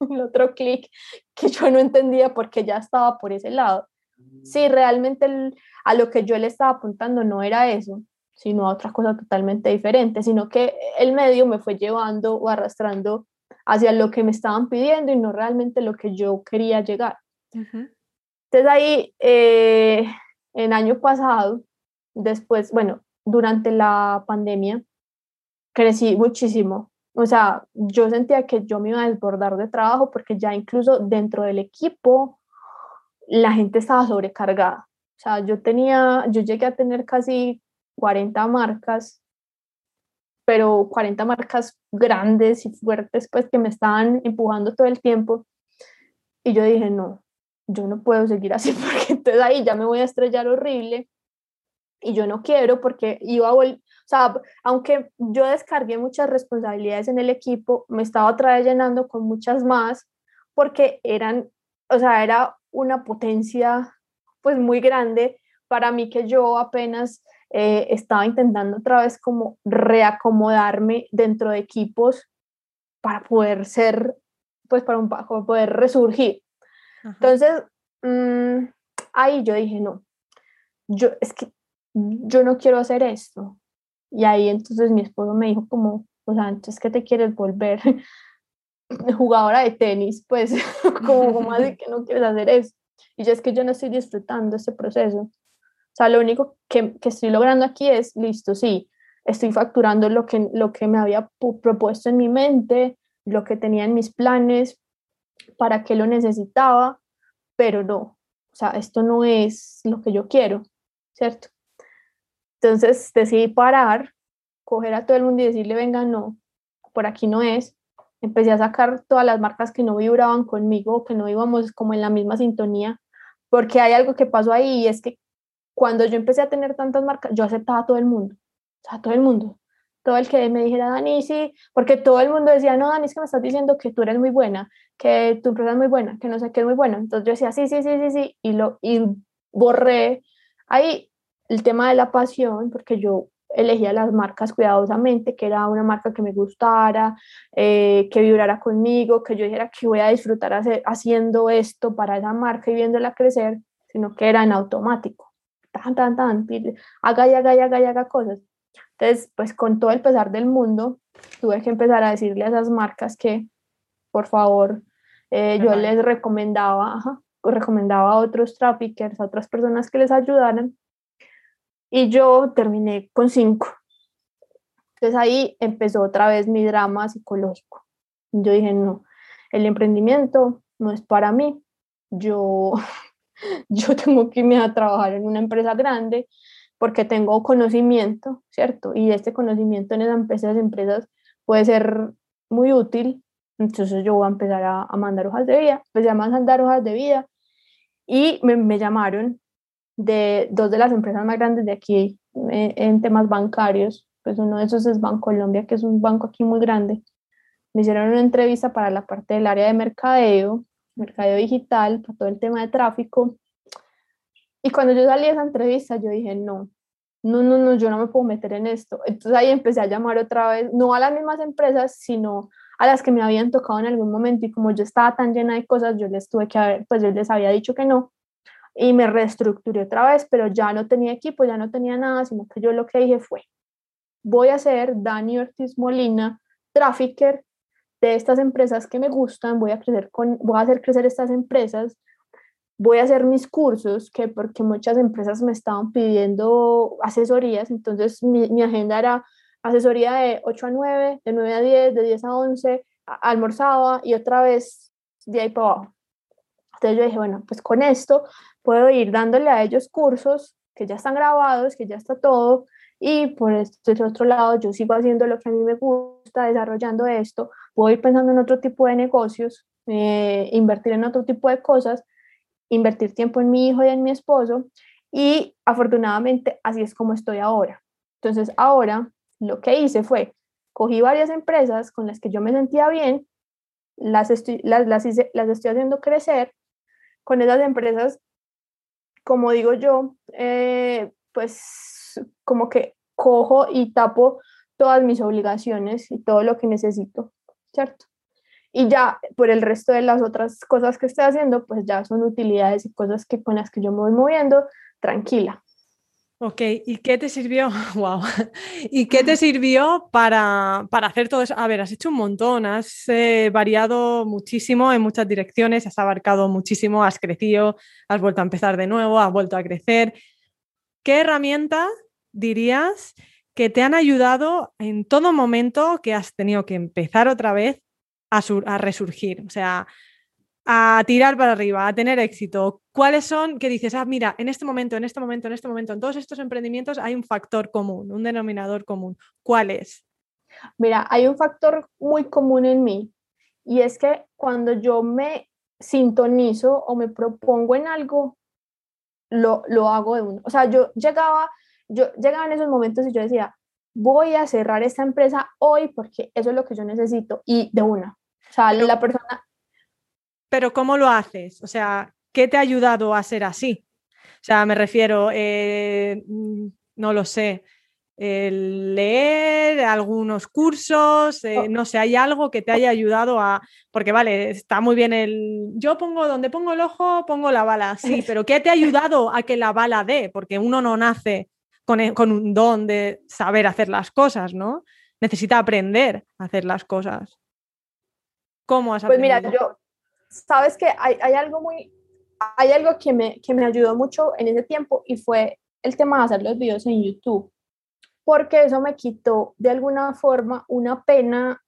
el otro clic que yo no entendía porque ya estaba por ese lado sí, realmente a lo que yo le estaba apuntando no era eso, sino a otra cosa totalmente diferente, sino que el medio me fue llevando o arrastrando hacia lo que me estaban pidiendo y no realmente lo que yo quería llegar. Entonces ahí, eh, en año pasado, después, bueno, durante la pandemia, crecí muchísimo. O sea, yo sentía que yo me iba a desbordar de trabajo porque ya incluso dentro del equipo la gente estaba sobrecargada. O sea, yo tenía, yo llegué a tener casi 40 marcas, pero 40 marcas grandes y fuertes, pues que me estaban empujando todo el tiempo. Y yo dije, no, yo no puedo seguir así porque entonces ahí ya me voy a estrellar horrible y yo no quiero porque iba a volver, o sea, aunque yo descargué muchas responsabilidades en el equipo, me estaba otra vez llenando con muchas más porque eran, o sea, era una potencia pues muy grande para mí que yo apenas eh, estaba intentando otra vez como reacomodarme dentro de equipos para poder ser, pues para un poder resurgir. Entonces, mm, ahí yo dije, no, yo es que yo no quiero hacer esto. Y ahí entonces mi esposo me dijo como, o sea, entonces, ¿qué te quieres volver? jugadora de tenis, pues como, como así que no quieres hacer eso. Y yo es que yo no estoy disfrutando este proceso. O sea, lo único que, que estoy logrando aquí es, listo, sí, estoy facturando lo que, lo que me había propuesto en mi mente, lo que tenía en mis planes, para qué lo necesitaba, pero no, o sea, esto no es lo que yo quiero, ¿cierto? Entonces decidí parar, coger a todo el mundo y decirle, venga, no, por aquí no es, empecé a sacar todas las marcas que no vibraban conmigo, que no íbamos como en la misma sintonía, porque hay algo que pasó ahí y es que cuando yo empecé a tener tantas marcas, yo aceptaba a todo el mundo, o sea, todo el mundo, todo el que me dijera, Dani, sí, porque todo el mundo decía, no, Dani, es que me estás diciendo que tú eres muy buena, que tu empresa es muy buena, que no sé qué es muy buena. Entonces yo decía, sí, sí, sí, sí, sí, y, lo, y borré ahí el tema de la pasión, porque yo elegía las marcas cuidadosamente, que era una marca que me gustara, eh, que vibrara conmigo, que yo dijera que voy a disfrutar haciendo esto para esa marca y viéndola crecer, sino que era en automático. Tan, tan, tan, haga y haga y haga y haga cosas. Entonces, pues con todo el pesar del mundo, tuve que empezar a decirle a esas marcas que, por favor, eh, yo les recomendaba, recomendaba a otros traffickers, a otras personas que les ayudaran y yo terminé con cinco. Entonces ahí empezó otra vez mi drama psicológico. Yo dije, no, el emprendimiento no es para mí. Yo, yo tengo que irme a trabajar en una empresa grande porque tengo conocimiento, ¿cierto? Y este conocimiento en esas empresas, puede ser muy útil. Entonces yo voy a empezar a, mandar hojas de vida, pues ya a mandar hojas de vida y me, me llamaron de dos de las empresas más grandes de aquí eh, en temas bancarios, pues uno de esos es Bancolombia, que es un banco aquí muy grande. Me hicieron una entrevista para la parte del área de mercadeo, mercadeo digital, para todo el tema de tráfico. Y cuando yo salí de esa entrevista, yo dije, no, no, no, no, yo no me puedo meter en esto. Entonces ahí empecé a llamar otra vez, no a las mismas empresas, sino a las que me habían tocado en algún momento. Y como yo estaba tan llena de cosas, yo les tuve que haber, pues yo les había dicho que no y me reestructuré otra vez, pero ya no tenía equipo, ya no tenía nada, sino que yo lo que dije fue, voy a ser Dani Ortiz Molina, trafficker de estas empresas que me gustan, voy a, crecer con, voy a hacer crecer estas empresas, voy a hacer mis cursos, que porque muchas empresas me estaban pidiendo asesorías, entonces mi, mi agenda era asesoría de 8 a 9, de 9 a 10, de 10 a 11, almorzaba y otra vez de ahí para abajo. Entonces yo dije, bueno, pues con esto puedo ir dándole a ellos cursos que ya están grabados, que ya está todo, y por este otro lado yo sigo haciendo lo que a mí me gusta, desarrollando esto, puedo ir pensando en otro tipo de negocios, eh, invertir en otro tipo de cosas, invertir tiempo en mi hijo y en mi esposo, y afortunadamente así es como estoy ahora. Entonces ahora lo que hice fue, cogí varias empresas con las que yo me sentía bien, las estoy, las, las, estoy haciendo crecer, con esas empresas como digo yo, eh, pues como que cojo y tapo todas mis obligaciones y todo lo que necesito, ¿cierto? Y ya por el resto de las otras cosas que estoy haciendo, pues ya son utilidades y cosas que con las que yo me voy moviendo tranquila.
Ok, ¿y qué te sirvió? Wow. ¿Y qué te sirvió para, para, hacer todo eso? A ver, has hecho un montón, has eh, variado muchísimo en muchas direcciones, has abarcado muchísimo, has crecido, has vuelto a empezar de nuevo, has vuelto a crecer. ¿Qué herramientas dirías que te han ayudado en todo momento que has tenido que empezar otra vez a, a resurgir? O sea, a tirar para arriba, a tener éxito? ¿Cuáles son que dices, ah, mira, en este momento, en este momento, en este momento, en todos estos emprendimientos hay un factor común, un denominador común? ¿Cuál es?
Mira, hay un factor muy común en mí y es que cuando yo me sintonizo o me propongo en algo, lo, lo hago de uno. O sea, yo llegaba, yo llegaba en esos momentos y yo decía, voy a cerrar esta empresa hoy porque eso es lo que yo necesito y de una. O sea, la persona,
pero ¿cómo lo haces? O sea, ¿qué te ha ayudado a ser así? O sea, me refiero, eh, mm, no lo sé, leer algunos cursos, eh, oh. no sé, hay algo que te haya ayudado a, porque vale, está muy bien el, yo pongo donde pongo el ojo, pongo la bala, sí, pero ¿qué te ha ayudado a que la bala dé? Porque uno no nace con, e, con un don de saber hacer las cosas, ¿no? Necesita aprender a hacer las cosas. ¿Cómo has aprendido?
Pues mira, yo, sabes que hay, hay, algo muy, hay algo que me, que me ayudó mucho en ese tiempo y fue el tema de hacer los videos en YouTube, porque eso me quitó de alguna forma una pena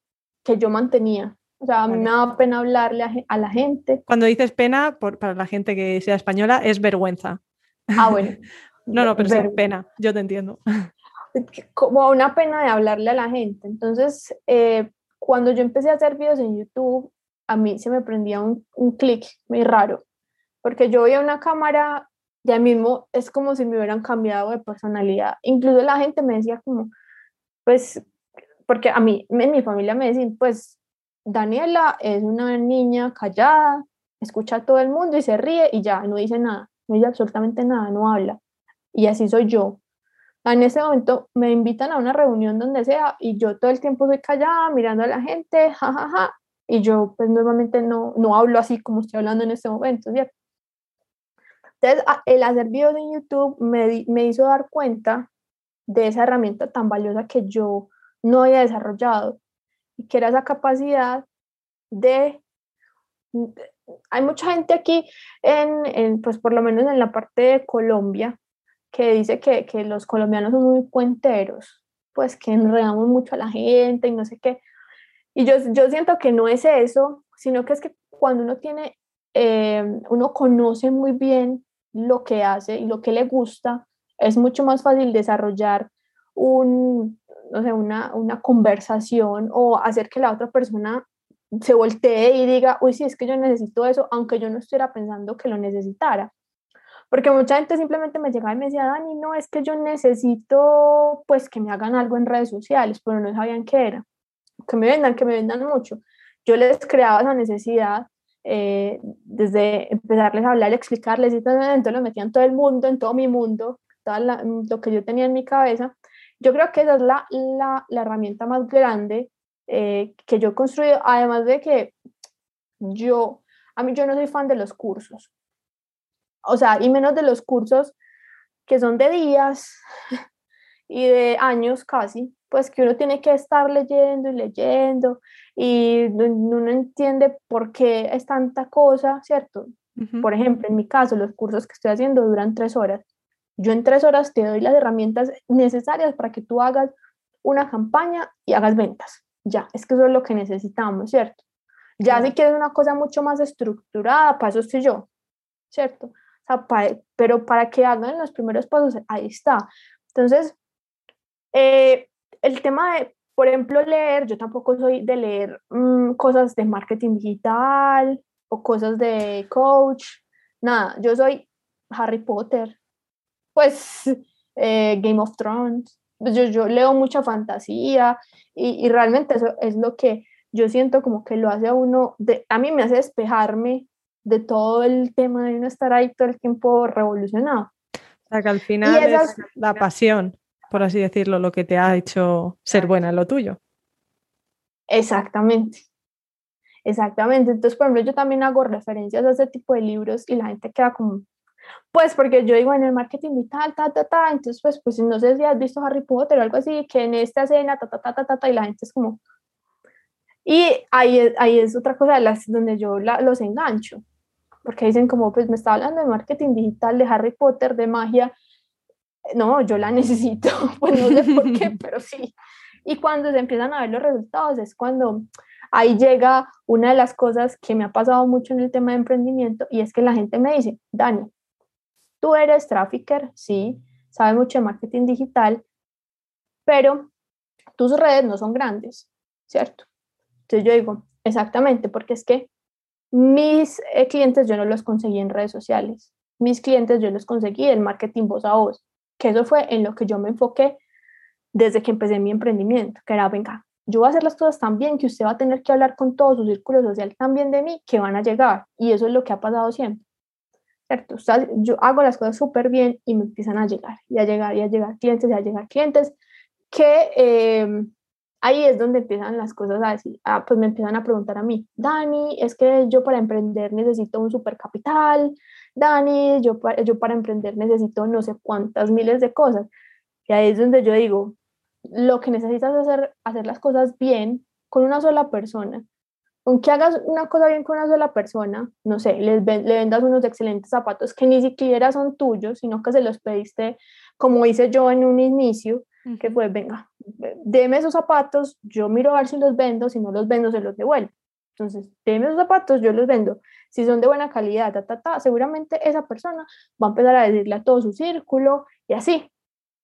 que yo mantenía. O sea, a mí me da pena hablarle a, la gente.
Cuando dices pena, por, para la gente que sea española, es vergüenza.
Ah, bueno.
no, no, pero es pena, yo te entiendo.
Como una pena de hablarle a la gente. Entonces, eh, cuando yo empecé a hacer videos en YouTube, a mí se me prendía un, un clic muy raro, porque yo veía una cámara, ya mismo es como si me hubieran cambiado de personalidad. Incluso la gente me decía como, pues, porque a mí, en mi familia me decían, pues, Daniela es una niña callada, escucha a todo el mundo y se ríe y ya, no dice nada, no dice absolutamente nada, no habla. Y así soy yo. En ese momento me invitan a una reunión donde sea y yo todo el tiempo soy callada mirando a la gente, jajaja, ja, ja, y yo pues normalmente no, no hablo así como estoy hablando en este momento, ¿cierto? Entonces, el hacer videos en YouTube me, me hizo dar cuenta de esa herramienta tan valiosa que yo no había desarrollado y que era esa capacidad de... Hay mucha gente aquí, en, en, pues por lo menos en la parte de Colombia, que dice que, que los colombianos son muy cuenteros, pues que enredamos mucho a la gente y no sé qué. Y yo, yo siento que no es eso, sino que es que cuando uno tiene, eh, uno conoce muy bien lo que hace y lo que le gusta, es mucho más fácil desarrollar un, no sé, una, una conversación o hacer que la otra persona se voltee y diga, uy, sí, es que yo necesito eso, aunque yo no estuviera pensando que lo necesitara. Porque mucha gente simplemente me llegaba y me decía, Dani, no, es que yo necesito pues que me hagan algo en redes sociales, pero no sabían qué era. Que me vendan, que me vendan mucho. Yo les creaba esa necesidad eh, desde empezarles a hablar, explicarles y entonces lo metían todo el mundo, en todo mi mundo, todo lo que yo tenía en mi cabeza. Yo creo que esa es la, la, la herramienta más grande eh, que yo he construido, además de que yo, a mí yo no soy fan de los cursos, o sea, y menos de los cursos que son de días y de años casi, pues que uno tiene que estar leyendo y leyendo y uno entiende por qué es tanta cosa, ¿cierto? Por ejemplo, en mi caso, los cursos que estoy haciendo duran tres horas. Yo en tres horas te doy las herramientas necesarias para que tú hagas una campaña y hagas ventas. Ya, es que eso es lo que necesitamos, ¿cierto? Ya si quieres una cosa mucho más estructurada, para eso estoy yo, ¿cierto? pero para que hagan los primeros pasos, ahí está. Entonces, eh, el tema de, por ejemplo, leer, yo tampoco soy de leer mm, cosas de marketing digital o cosas de coach, nada, yo soy Harry Potter, pues eh, Game of Thrones, yo, yo leo mucha fantasía y, y, realmente eso es lo que yo siento como que lo hace a uno, de, a mí me hace despejarme de todo el tema de no estar ahí todo el tiempo revolucionado.
O sea, que al final es la pasión, por así decirlo, lo que te ha hecho ser buena en lo tuyo.
Exactamente. Exactamente. Entonces, por ejemplo, yo también hago referencias a ese tipo de libros y la gente queda como, pues porque yo digo en el marketing y tal, ta, ta, ta, entonces pues, pues no sé si has visto Harry Potter o algo así, que en esta escena, ta, ta, ta, ta, ta, ta y la gente es como... Y ahí, ahí es otra cosa las, donde yo la, los engancho, porque dicen como, pues me está hablando de marketing digital, de Harry Potter, de magia. No, yo la necesito, pues no sé por qué, pero sí. Y cuando se empiezan a ver los resultados es cuando ahí llega una de las cosas que me ha pasado mucho en el tema de emprendimiento y es que la gente me dice, Dani, tú eres trafficker, sí, sabes mucho de marketing digital, pero tus redes no son grandes, ¿cierto? Entonces yo digo, exactamente, porque es que mis eh, clientes yo no los conseguí en redes sociales. Mis clientes yo los conseguí en marketing voz a voz, que eso fue en lo que yo me enfoqué desde que empecé mi emprendimiento, que era, venga, yo voy a hacer las cosas tan bien que usted va a tener que hablar con todo su círculo social también de mí, que van a llegar. Y eso es lo que ha pasado siempre. ¿Cierto? yo hago las cosas súper bien y me empiezan a llegar, y a llegar, y a llegar clientes, y a llegar clientes que eh, ahí es donde empiezan las cosas a decir, ah, pues me empiezan a preguntar a mí, Dani, es que yo para emprender necesito un supercapital, Dani, yo para, yo para emprender necesito no sé cuántas miles de cosas. Y ahí es donde yo digo, lo que necesitas es hacer, hacer las cosas bien con una sola persona. Aunque hagas una cosa bien con una sola persona, no sé, le, le vendas unos excelentes zapatos que ni siquiera son tuyos, sino que se los pediste, como hice yo en un inicio, que fue, venga, deme esos zapatos, yo miro a ver si los vendo, si no los vendo, se los devuelvo. Entonces, deme esos zapatos, yo los vendo. Si son de buena calidad, ta, ta, ta, seguramente esa persona va a empezar a decirle a todo su círculo y así.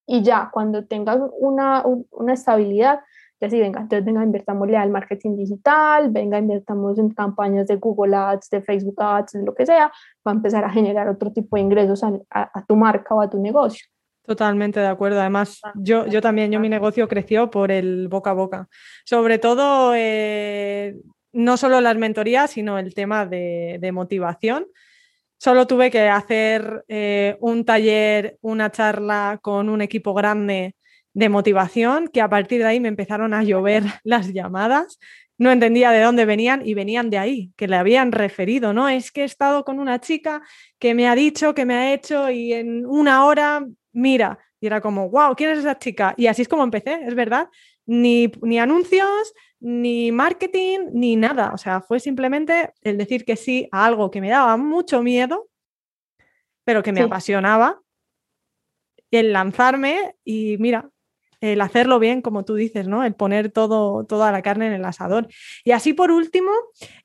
Y ya, cuando tengas una, una estabilidad, ya sí, venga, entonces venga, invertámosle al marketing digital, venga, invertamos en campañas de Google Ads, de Facebook Ads, lo que sea, va a empezar a generar otro tipo de ingresos a, a tu marca o a tu negocio.
Totalmente de acuerdo. Además, yo, yo también, yo mi negocio creció por el boca a boca. Sobre todo, eh, no solo las mentorías, sino el tema de, motivación. Solo tuve que hacer eh, un taller, una charla con un equipo grande de motivación, que a partir de ahí me empezaron a llover las llamadas. No entendía de dónde venían y venían de ahí, que le habían referido, ¿no? Es que he estado con una chica que me ha dicho, que me ha hecho y en una hora, mira, y era como, wow, ¿quién es esa chica? Y así es como empecé, es verdad. Ni, ni anuncios, ni marketing, ni nada. O sea, fue simplemente el decir que sí a algo que me daba mucho miedo, pero que me apasionaba, el lanzarme y mira, el hacerlo bien, como tú dices, ¿no? El poner todo, toda la carne en el asador. Y así por último,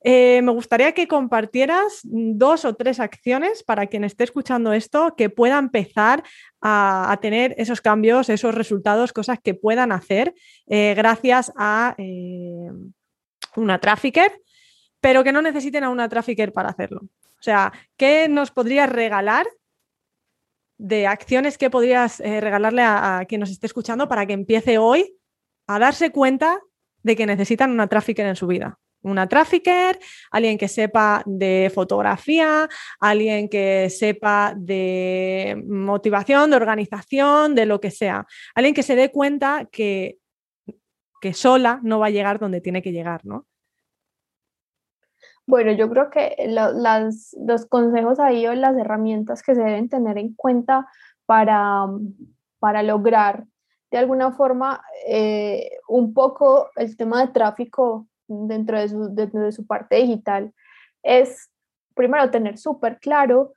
eh, me gustaría que compartieras dos o tres acciones para quien esté escuchando esto que pueda empezar a, tener esos cambios, esos resultados, cosas que puedan hacer eh, gracias a eh, una trafficker, pero que no necesiten a una trafficker para hacerlo. O sea, ¿qué nos podrías regalar de acciones que podrías eh, regalarle a, quien nos esté escuchando para que empiece hoy a darse cuenta de que necesitan una trafficker en su vida? Una trafficker, alguien que sepa de fotografía, alguien que sepa de motivación, de organización, de lo que sea. Alguien que se dé cuenta que, que sola no va a llegar donde tiene que llegar, ¿no?
Bueno, yo creo que los consejos ahí o las herramientas que se deben tener en cuenta para, para lograr de alguna forma eh, un poco el tema de tráfico dentro de su, de su parte digital es primero tener súper claro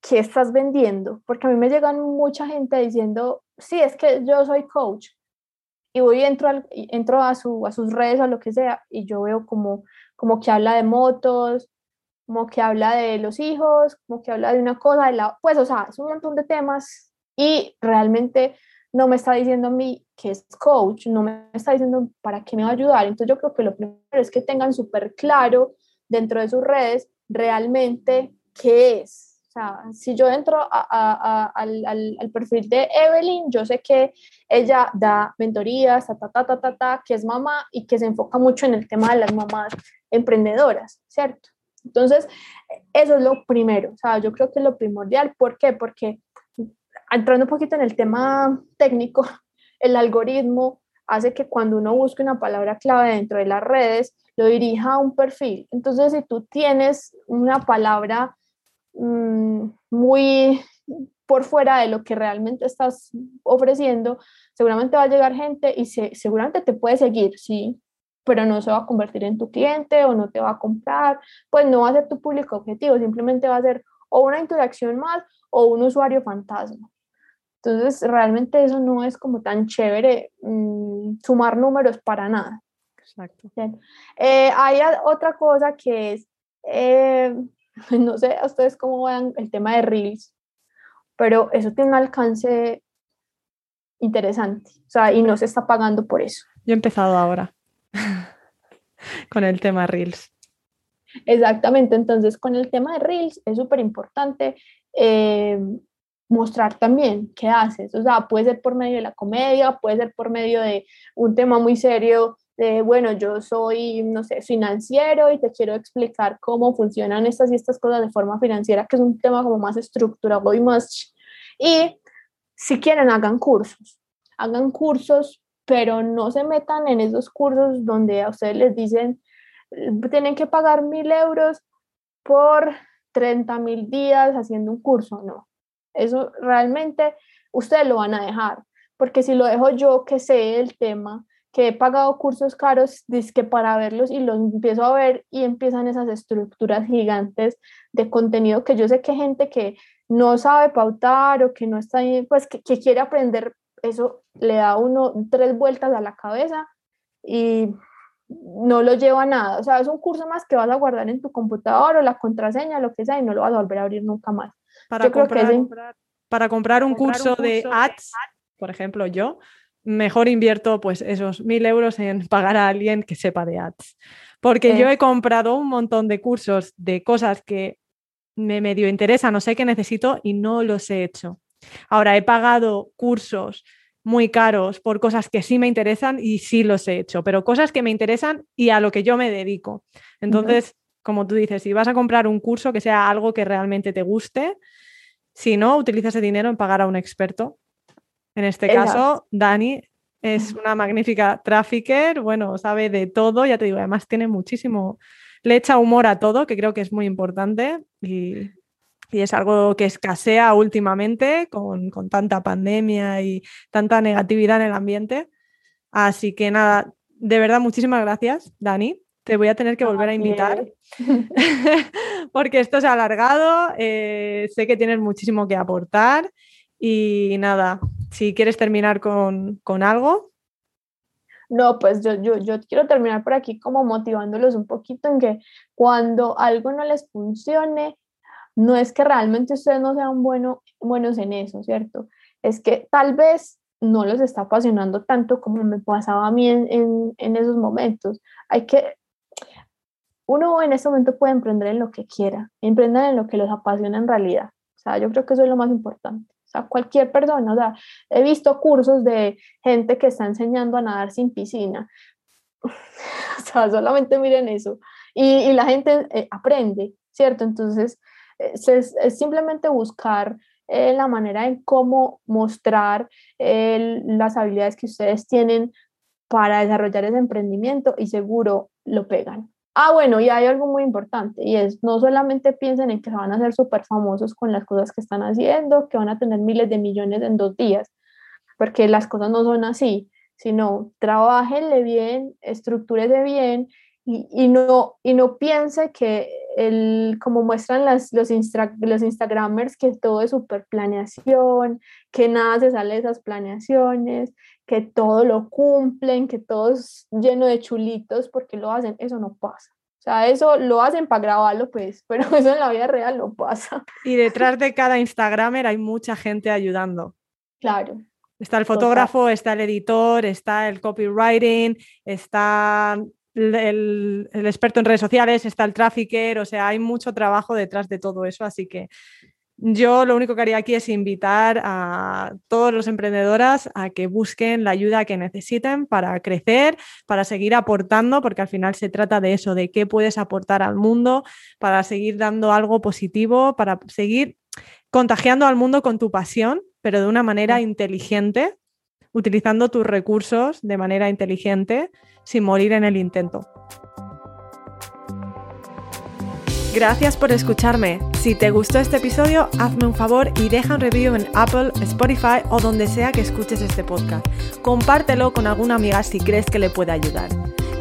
qué estás vendiendo, porque a mí me llegan mucha gente diciendo, sí, es que yo soy coach y voy entro, entro a, su, a sus redes o lo que sea y yo veo como como que habla de motos, como que habla de los hijos, como que habla de una cosa, de la, pues, o sea, es un montón de temas y realmente no me está diciendo a mí que es coach, no me está diciendo para qué me va a ayudar. Entonces yo creo que lo primero es que tengan súper claro dentro de sus redes realmente qué es, sea, si yo entro al, al, perfil de Evelyn, yo sé que ella da mentorías, ta, ta, ta, ta, ta, que es mamá y que se enfoca mucho en el tema de las mamás emprendedoras, ¿cierto? Entonces, eso es lo primero, o sea, yo creo que es lo primordial. ¿Por qué? Porque entrando un poquito en el tema técnico, el algoritmo hace que cuando uno busque una palabra clave dentro de las redes, lo dirija a un perfil. Entonces, si tú tienes una palabra Mm, muy por fuera de lo que realmente estás ofreciendo, seguramente va a llegar gente y se, seguramente te puede seguir, sí, pero no se va a convertir en tu cliente o no te va a comprar, pues no va a ser tu público objetivo, simplemente va a ser o una interacción más o un usuario fantasma. Entonces, realmente eso no es como tan chévere mm, sumar números para nada. Exacto. Eh, hay otra cosa que es eh, no sé a ustedes cómo vean el tema de Reels, pero eso tiene un alcance interesante, o sea, y no se está pagando por eso.
Yo he empezado ahora con el tema Reels.
Exactamente, entonces con el tema de Reels es súper importante eh, mostrar también qué haces, o sea, puede ser por medio de la comedia, puede ser por medio de un tema muy serio bueno, yo soy, no sé, financiero y te quiero explicar cómo funcionan estas y estas cosas de forma financiera, que es un tema como más estructurado y más... Y si quieren, hagan cursos, hagan cursos, pero no se metan en esos cursos donde a ustedes les dicen, tienen que pagar mil euros por 30 mil días haciendo un curso, no. Eso realmente ustedes lo van a dejar, porque si lo dejo yo que sé el tema, que he pagado cursos caros que para verlos y los empiezo a ver y empiezan esas estructuras gigantes de contenido que yo sé que gente que no sabe pautar o que no está, pues que, quiere aprender, eso le da uno tres vueltas a la cabeza y no lo lleva a nada. O sea, es un curso más que vas a guardar en tu computador o la contraseña, lo que sea, y no lo vas a volver a abrir nunca más.
Para, comprar, para comprar un curso de ads, por ejemplo, yo, mejor invierto pues esos mil euros en pagar a alguien que sepa de ads. Porque yo he comprado un montón de cursos de cosas que me medio interesan, no sé qué necesito y no los he hecho. Ahora he pagado cursos muy caros por cosas que sí me interesan y sí los he hecho, pero cosas que me interesan y a lo que yo me dedico. Entonces, como tú dices, si vas a comprar un curso que sea algo que realmente te guste, si no, utiliza ese dinero en pagar a un experto. En este caso, Dani es una magnífica trafficker, bueno, sabe de todo, ya te digo, además tiene muchísimo, le echa humor a todo, que creo que es muy importante y, es algo que escasea últimamente con, con, tanta pandemia y tanta negatividad en el ambiente. Así que nada, de verdad, muchísimas gracias, Dani. Te voy a tener que volver a invitar porque esto se ha alargado, eh, sé que tienes muchísimo que aportar y nada, si quieres terminar con, algo.
No, pues yo, yo, yo, quiero terminar por aquí como motivándolos un poquito en que cuando algo no les funcione, no es que realmente ustedes no sean bueno, buenos en eso, ¿cierto? Es que tal vez no les está apasionando tanto como me pasaba a mí en, en esos momentos. Hay que uno en este momento puede emprender en lo que quiera, emprender en lo que los apasiona en realidad. O sea, yo creo que eso es lo más importante. Sea, cualquier persona, o sea, he visto cursos de gente que está enseñando a nadar sin piscina. o sea, solamente miren eso. Y, la gente eh, aprende, ¿cierto? Entonces, es, simplemente buscar eh, la manera en cómo mostrar las habilidades que ustedes tienen para desarrollar ese emprendimiento y seguro lo pegan. Ah, bueno, y hay algo muy importante y es no solamente piensen en que se van a hacer súper famosos con las cosas que están haciendo, que van a tener miles de millones en dos días, porque las cosas no son así, sino trabajenle bien, estructúrese bien y, y, no, y no piense que el, como muestran las, los, los Instagramers, que todo es súper planeación, que nada se sale de esas planeaciones, que todo lo cumplen, que todo es lleno de chulitos porque lo hacen, eso no pasa. O sea, eso lo hacen para grabarlo, pues, pero eso en la vida real no pasa.
Y detrás de cada Instagramer hay mucha gente ayudando.
Claro.
Está el fotógrafo, está el editor, está el copywriting, está el, el, experto en redes sociales, está el trafficker, o sea, hay mucho trabajo detrás de todo eso, así que yo lo único que haría aquí es invitar a todos los emprendedoras a que busquen la ayuda que necesiten para crecer, para seguir aportando, porque al final se trata de eso, de qué puedes aportar al mundo, para seguir dando algo positivo, para seguir contagiando al mundo con tu pasión, pero de una manera inteligente, utilizando tus recursos de manera inteligente, sin morir en el intento. Gracias por escucharme. Si te gustó este episodio, hazme un favor y deja un review en Apple, Spotify o donde sea que escuches este podcast. Compártelo con alguna amiga si crees que le puede ayudar.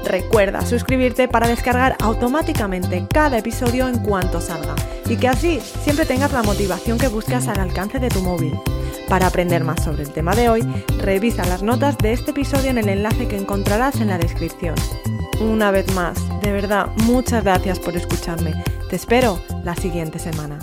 Recuerda suscribirte para descargar automáticamente cada episodio en cuanto salga y que así siempre tengas la motivación que buscas al alcance de tu móvil. Para aprender más sobre el tema de hoy, revisa las notas de este episodio en el enlace que encontrarás en la descripción. Una vez más, de verdad, muchas gracias por escucharme. Te espero la siguiente semana.